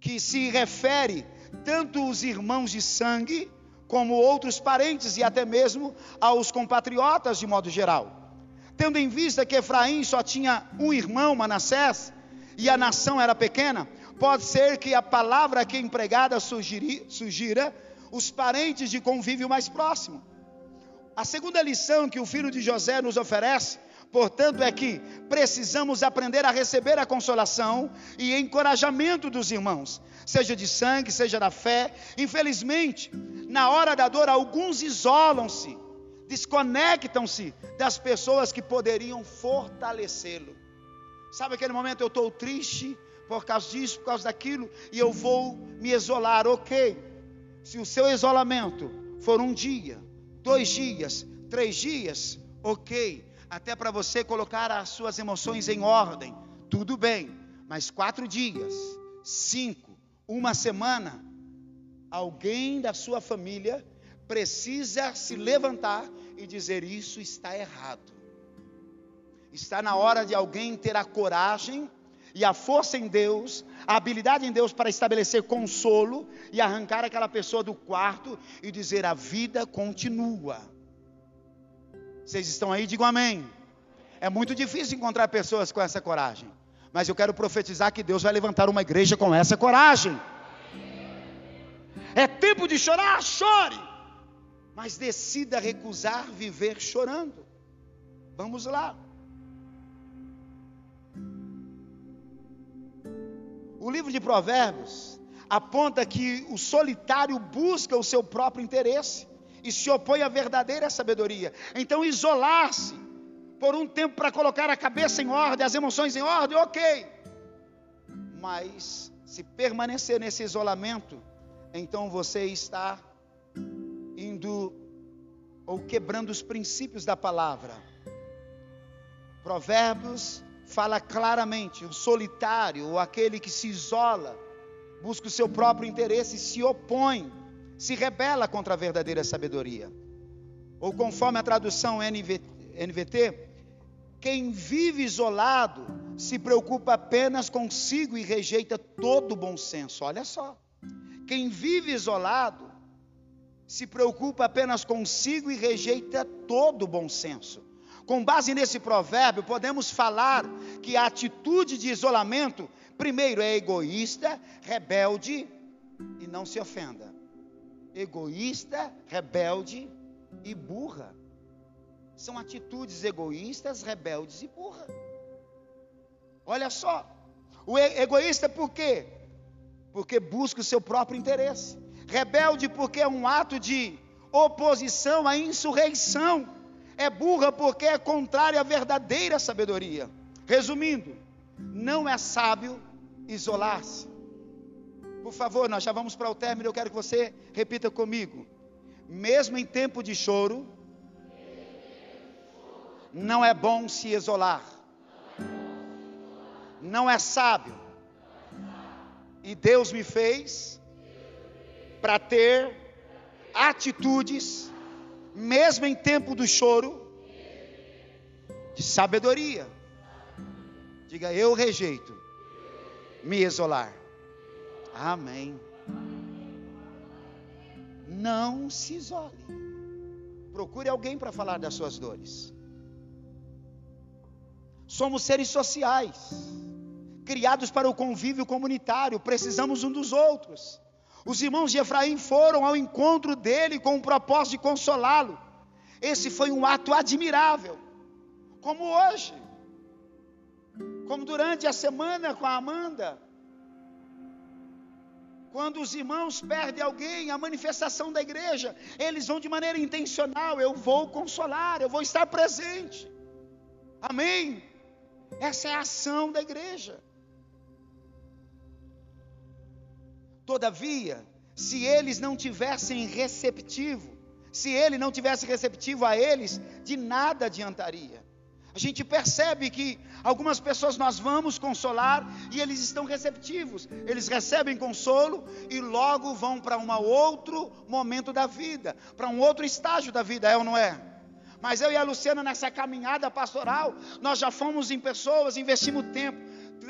que se refere tanto os irmãos de sangue como outros parentes e até mesmo aos compatriotas de modo geral. Tendo em vista que Efraim só tinha um irmão, Manassés, e a nação era pequena, pode ser que a palavra aqui empregada sugira os parentes de convívio mais próximo. A segunda lição que o filho de José nos oferece, portanto, é que precisamos aprender a receber a consolação e encorajamento dos irmãos, seja de sangue, seja da fé. Infelizmente, na hora da dor, alguns isolam-se, desconectam-se das pessoas que poderiam fortalecê-lo. Sabe aquele momento eu estou triste por causa disso, por causa daquilo, e eu vou me isolar, ok. Se o seu isolamento for um dia, dois dias, três dias, ok. Até para você colocar as suas emoções em ordem, tudo bem. Mas quatro dias, cinco, uma semana, alguém da sua família precisa se levantar e dizer: Isso está errado. Está na hora de alguém ter a coragem e a força em Deus, a habilidade em Deus para estabelecer consolo e arrancar aquela pessoa do quarto e dizer: A vida continua. Vocês estão aí? Digam amém. É muito difícil encontrar pessoas com essa coragem, mas eu quero profetizar que Deus vai levantar uma igreja com essa coragem. É tempo de chorar? Chore. Mas decida recusar viver chorando. Vamos lá. O livro de Provérbios aponta que o solitário busca o seu próprio interesse e se opõe à verdadeira sabedoria. Então, isolar-se por um tempo para colocar a cabeça em ordem, as emoções em ordem, ok. Mas se permanecer nesse isolamento, então você está indo ou quebrando os princípios da palavra. Provérbios fala claramente: o solitário, ou aquele que se isola, busca o seu próprio interesse, se opõe, se rebela contra a verdadeira sabedoria. Ou conforme a tradução NVT, quem vive isolado se preocupa apenas consigo e rejeita todo o bom senso. Olha só. Quem vive isolado se preocupa apenas consigo e rejeita todo o bom senso. Com base nesse provérbio, podemos falar que a atitude de isolamento, primeiro, é egoísta, rebelde e não se ofenda. Egoísta, rebelde e burra. São atitudes egoístas, rebeldes e burra. Olha só. O egoísta por quê? porque busca o seu próprio interesse. Rebelde, porque é um ato de oposição à insurreição. É burra, porque é contrária à verdadeira sabedoria. Resumindo, não é sábio isolar-se. Por favor, nós já vamos para o término, eu quero que você repita comigo. Mesmo em tempo de choro, não é bom se isolar. Não é sábio e Deus me fez para ter atitudes, mesmo em tempo do choro, de sabedoria. Diga, eu rejeito me isolar. Amém. Não se isole. Procure alguém para falar das suas dores. Somos seres sociais criados para o convívio comunitário, precisamos um dos outros. Os irmãos de Efraim foram ao encontro dele com o propósito de consolá-lo. Esse foi um ato admirável, como hoje, como durante a semana com a Amanda. Quando os irmãos perdem alguém, a manifestação da igreja, eles vão de maneira intencional. Eu vou consolar, eu vou estar presente. Amém? Essa é a ação da igreja. Todavia, se eles não tivessem receptivo, se ele não tivesse receptivo a eles, de nada adiantaria. A gente percebe que algumas pessoas nós vamos consolar e eles estão receptivos, eles recebem consolo e logo vão para um outro momento da vida, para um outro estágio da vida, é ou não é? Mas eu e a Luciana, nessa caminhada pastoral, nós já fomos em pessoas, investimos tempo,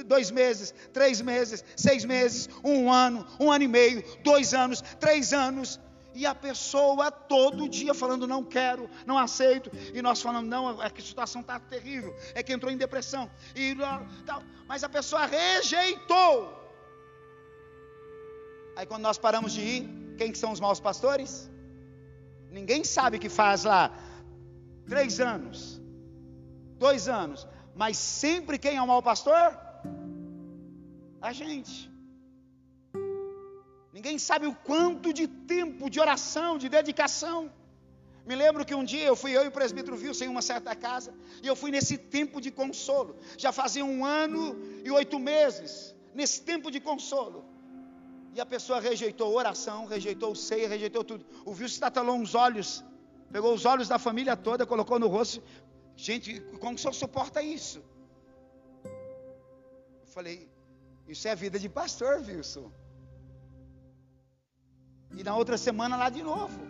dois meses, três meses, seis meses, um ano, um ano e meio, dois anos, três anos. E a pessoa todo dia falando, não quero, não aceito. E nós falando, não, é que a situação está terrível, é que entrou em depressão. E, tal. Mas a pessoa rejeitou. Aí quando nós paramos de ir, quem que são os maus pastores? Ninguém sabe que faz lá três anos, dois anos. Mas sempre quem é o mau pastor? A gente. Ninguém sabe o quanto de tempo, de oração, de dedicação. Me lembro que um dia eu fui eu e o presbítero viu em uma certa casa, e eu fui nesse tempo de consolo. Já fazia um ano e oito meses, nesse tempo de consolo. E a pessoa rejeitou oração, rejeitou ceia, rejeitou tudo. O Wilson estatalou os olhos Pegou os olhos da família toda, colocou no rosto. Gente, como o senhor suporta isso? Eu falei, isso é vida de pastor, Wilson. E na outra semana lá de novo,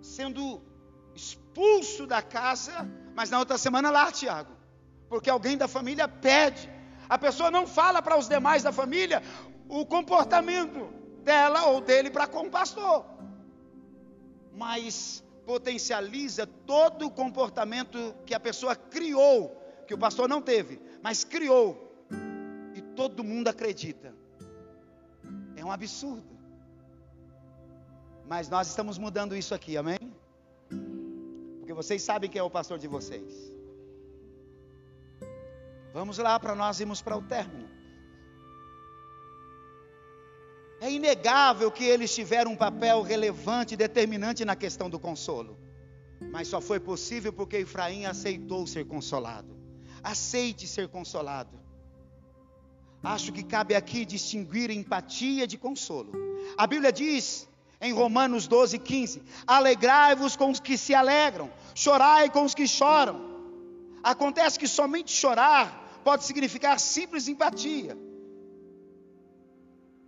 sendo expulso da casa, mas na outra semana lá, Tiago, porque alguém da família pede. A pessoa não fala para os demais da família o comportamento dela ou dele para com o pastor, mas potencializa todo o comportamento que a pessoa criou, que o pastor não teve, mas criou, todo mundo acredita. É um absurdo. Mas nós estamos mudando isso aqui, amém? Porque vocês sabem quem é o pastor de vocês. Vamos lá para nós irmos para o término. É inegável que eles tiveram um papel relevante e determinante na questão do consolo. Mas só foi possível porque Efraim aceitou ser consolado. Aceite ser consolado. Acho que cabe aqui distinguir empatia de consolo. A Bíblia diz em Romanos 12, 15: Alegrai-vos com os que se alegram, chorai com os que choram. Acontece que somente chorar pode significar simples empatia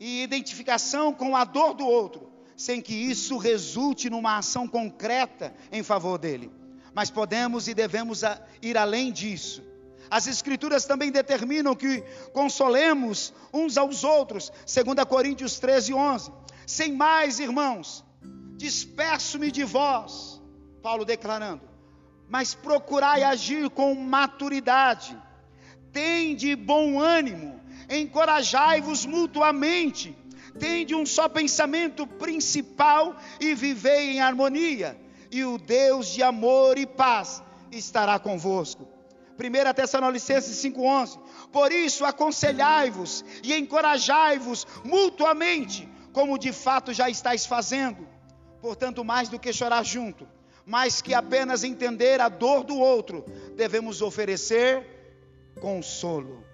e identificação com a dor do outro, sem que isso resulte numa ação concreta em favor dele. Mas podemos e devemos ir além disso. As Escrituras também determinam que consolemos uns aos outros, 2 Coríntios 13, 11. Sem mais, irmãos, despeço-me de vós, Paulo declarando, mas procurai agir com maturidade, tende bom ânimo, encorajai-vos mutuamente, tende um só pensamento principal e vivei em harmonia, e o Deus de amor e paz estará convosco. 1 Tessalonicenses 5,11. Por isso, aconselhai-vos e encorajai-vos mutuamente, como de fato já estáis fazendo. Portanto, mais do que chorar junto, mais que apenas entender a dor do outro, devemos oferecer consolo.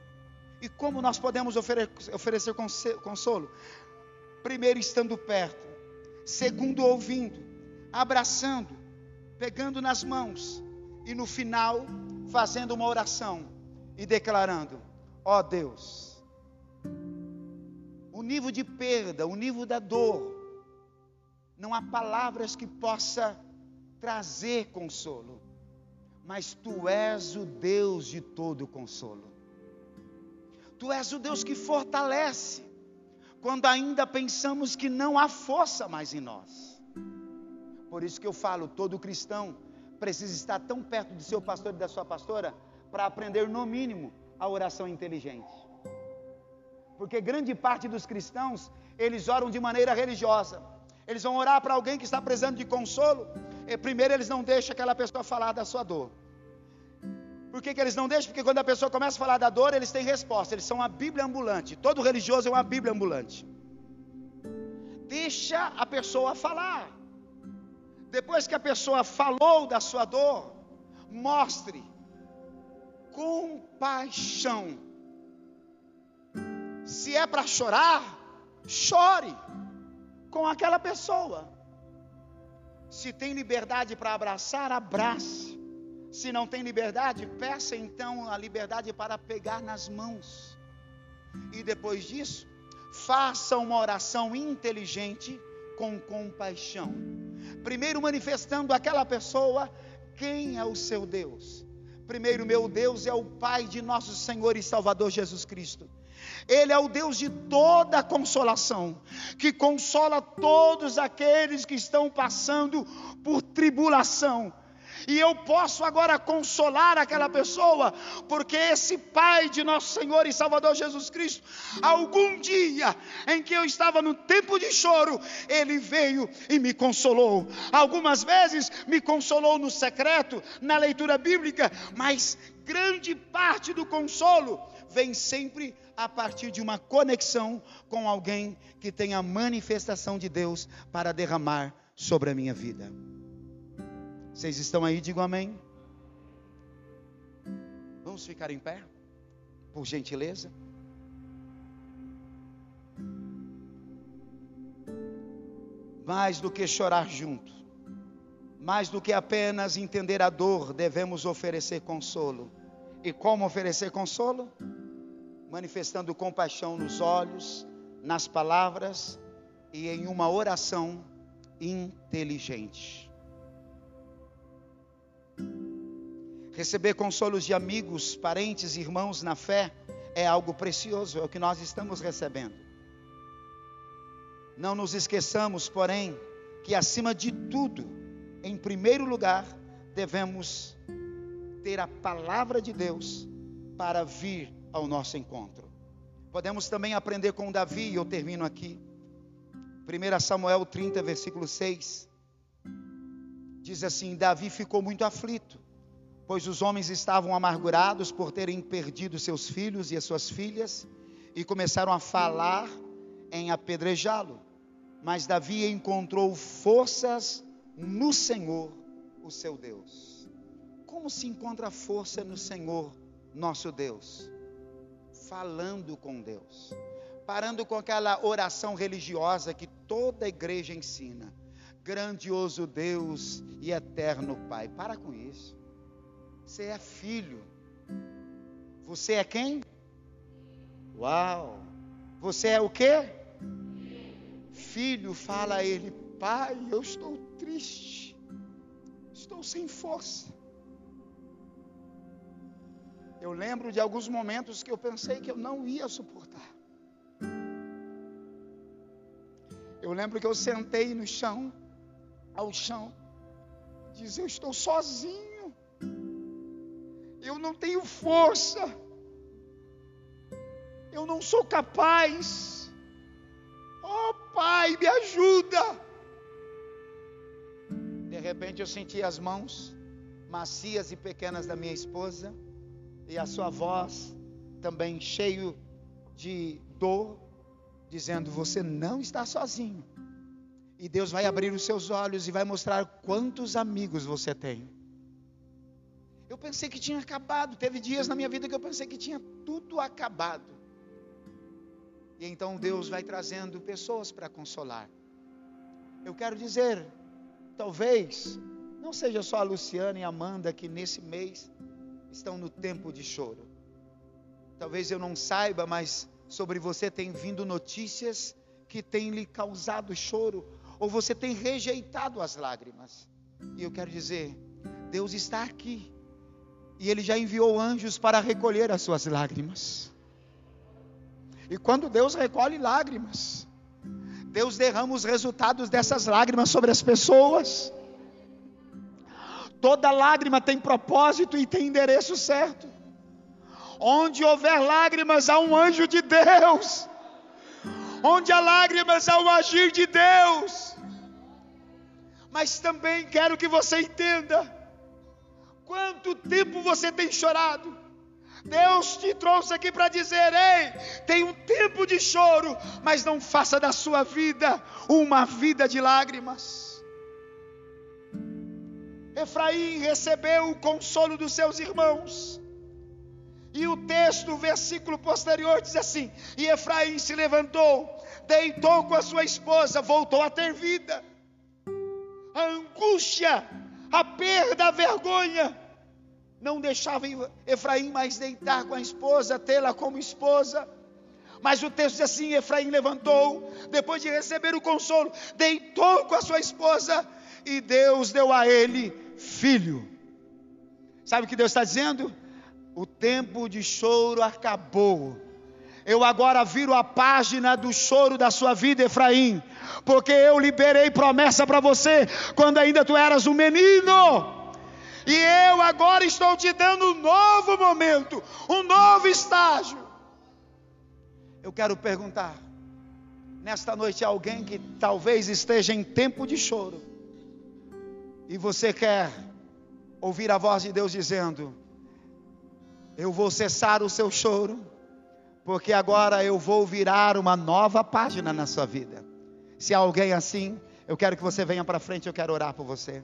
E como nós podemos oferecer consolo? Primeiro, estando perto. Segundo, ouvindo. Abraçando. Pegando nas mãos. E no final, fazendo uma oração e declarando: Ó oh Deus, o nível de perda, o nível da dor. Não há palavras que possa trazer consolo, mas tu és o Deus de todo consolo. Tu és o Deus que fortalece quando ainda pensamos que não há força mais em nós. Por isso que eu falo, todo cristão precisa estar tão perto do seu pastor e da sua pastora para aprender no mínimo a oração inteligente. Porque grande parte dos cristãos, eles oram de maneira religiosa. Eles vão orar para alguém que está precisando de consolo. E primeiro eles não deixam aquela pessoa falar da sua dor. Por que, que eles não deixam? Porque quando a pessoa começa a falar da dor, eles têm resposta. Eles são uma Bíblia ambulante. Todo religioso é uma Bíblia ambulante. Deixa a pessoa falar. Depois que a pessoa falou da sua dor, mostre compaixão se é para chorar, chore com aquela pessoa. Se tem liberdade para abraçar, abrace. Se não tem liberdade, peça então a liberdade para pegar nas mãos. E depois disso, faça uma oração inteligente com compaixão. Primeiro manifestando àquela pessoa quem é o seu Deus. Primeiro, meu Deus é o Pai de nosso Senhor e Salvador Jesus Cristo. Ele é o Deus de toda consolação, que consola todos aqueles que estão passando por tribulação. E eu posso agora consolar aquela pessoa, porque esse Pai de nosso Senhor e Salvador Jesus Cristo, algum dia em que eu estava no tempo de choro, Ele veio e me consolou. Algumas vezes me consolou no secreto, na leitura bíblica, mas grande parte do consolo vem sempre a partir de uma conexão com alguém que tem a manifestação de Deus para derramar sobre a minha vida. Vocês estão aí? Digo amém. Vamos ficar em pé, por gentileza. Mais do que chorar junto, Mais do que apenas entender a dor, devemos oferecer consolo. E como oferecer consolo? Manifestando compaixão nos olhos, nas palavras e em uma oração inteligente. Receber consolos de amigos, parentes, irmãos na fé é algo precioso, é o que nós estamos recebendo. Não nos esqueçamos, porém, que acima de tudo, em primeiro lugar, devemos ter a palavra de Deus para vir ao nosso encontro. Podemos também aprender com Davi, e eu termino aqui. 1 Samuel 30, versículo 6. Diz assim: Davi ficou muito aflito, pois os homens estavam amargurados por terem perdido seus filhos e as suas filhas, e começaram a falar em apedrejá-lo. Mas Davi encontrou forças no Senhor, o seu Deus. Como se encontra força no Senhor, nosso Deus? Falando com Deus, parando com aquela oração religiosa que toda igreja ensina. Grandioso Deus e eterno Pai. Para com isso. Você é filho. Você é quem? Uau! Você é o quê? Filho, fala a ele, pai, eu estou triste, estou sem força. Eu lembro de alguns momentos que eu pensei que eu não ia suportar. Eu lembro que eu sentei no chão, ao chão, diz: Eu estou sozinho, eu não tenho força, eu não sou capaz. Oh Pai, me ajuda. De repente eu senti as mãos macias e pequenas da minha esposa e a sua voz também cheio de dor, dizendo: Você não está sozinho. E Deus vai abrir os seus olhos e vai mostrar quantos amigos você tem. Eu pensei que tinha acabado. Teve dias na minha vida que eu pensei que tinha tudo acabado. E então Deus vai trazendo pessoas para consolar. Eu quero dizer, talvez não seja só a Luciana e a Amanda que nesse mês estão no tempo de choro. Talvez eu não saiba, mas sobre você tem vindo notícias que têm lhe causado choro, ou você tem rejeitado as lágrimas. E eu quero dizer, Deus está aqui, e Ele já enviou anjos para recolher as suas lágrimas. E quando Deus recolhe lágrimas, Deus derrama os resultados dessas lágrimas sobre as pessoas. Toda lágrima tem propósito e tem endereço certo. Onde houver lágrimas, há um anjo de Deus. Onde há lágrimas, há um agir de Deus. Mas também quero que você entenda: quanto tempo você tem chorado. Deus te trouxe aqui para dizer: ei, tem um tempo de choro, mas não faça da sua vida uma vida de lágrimas. Efraim recebeu o consolo dos seus irmãos. E o texto, o versículo posterior diz assim: E Efraim se levantou, deitou com a sua esposa, voltou a ter vida. A angústia, a perda, a vergonha, não deixava Efraim mais deitar com a esposa, tê-la como esposa. Mas o texto diz assim: Efraim levantou, depois de receber o consolo, deitou com a sua esposa, e Deus deu a ele filho. Sabe o que Deus está dizendo? O tempo de choro acabou. Eu agora viro a página do choro da sua vida, Efraim, porque eu liberei promessa para você quando ainda tu eras um menino. E eu agora estou te dando um novo momento, um novo estágio. Eu quero perguntar, nesta noite, alguém que talvez esteja em tempo de choro, e você quer ouvir a voz de Deus dizendo: Eu vou cessar o seu choro, porque agora eu vou virar uma nova página na sua vida. Se há alguém assim, eu quero que você venha para frente, eu quero orar por você.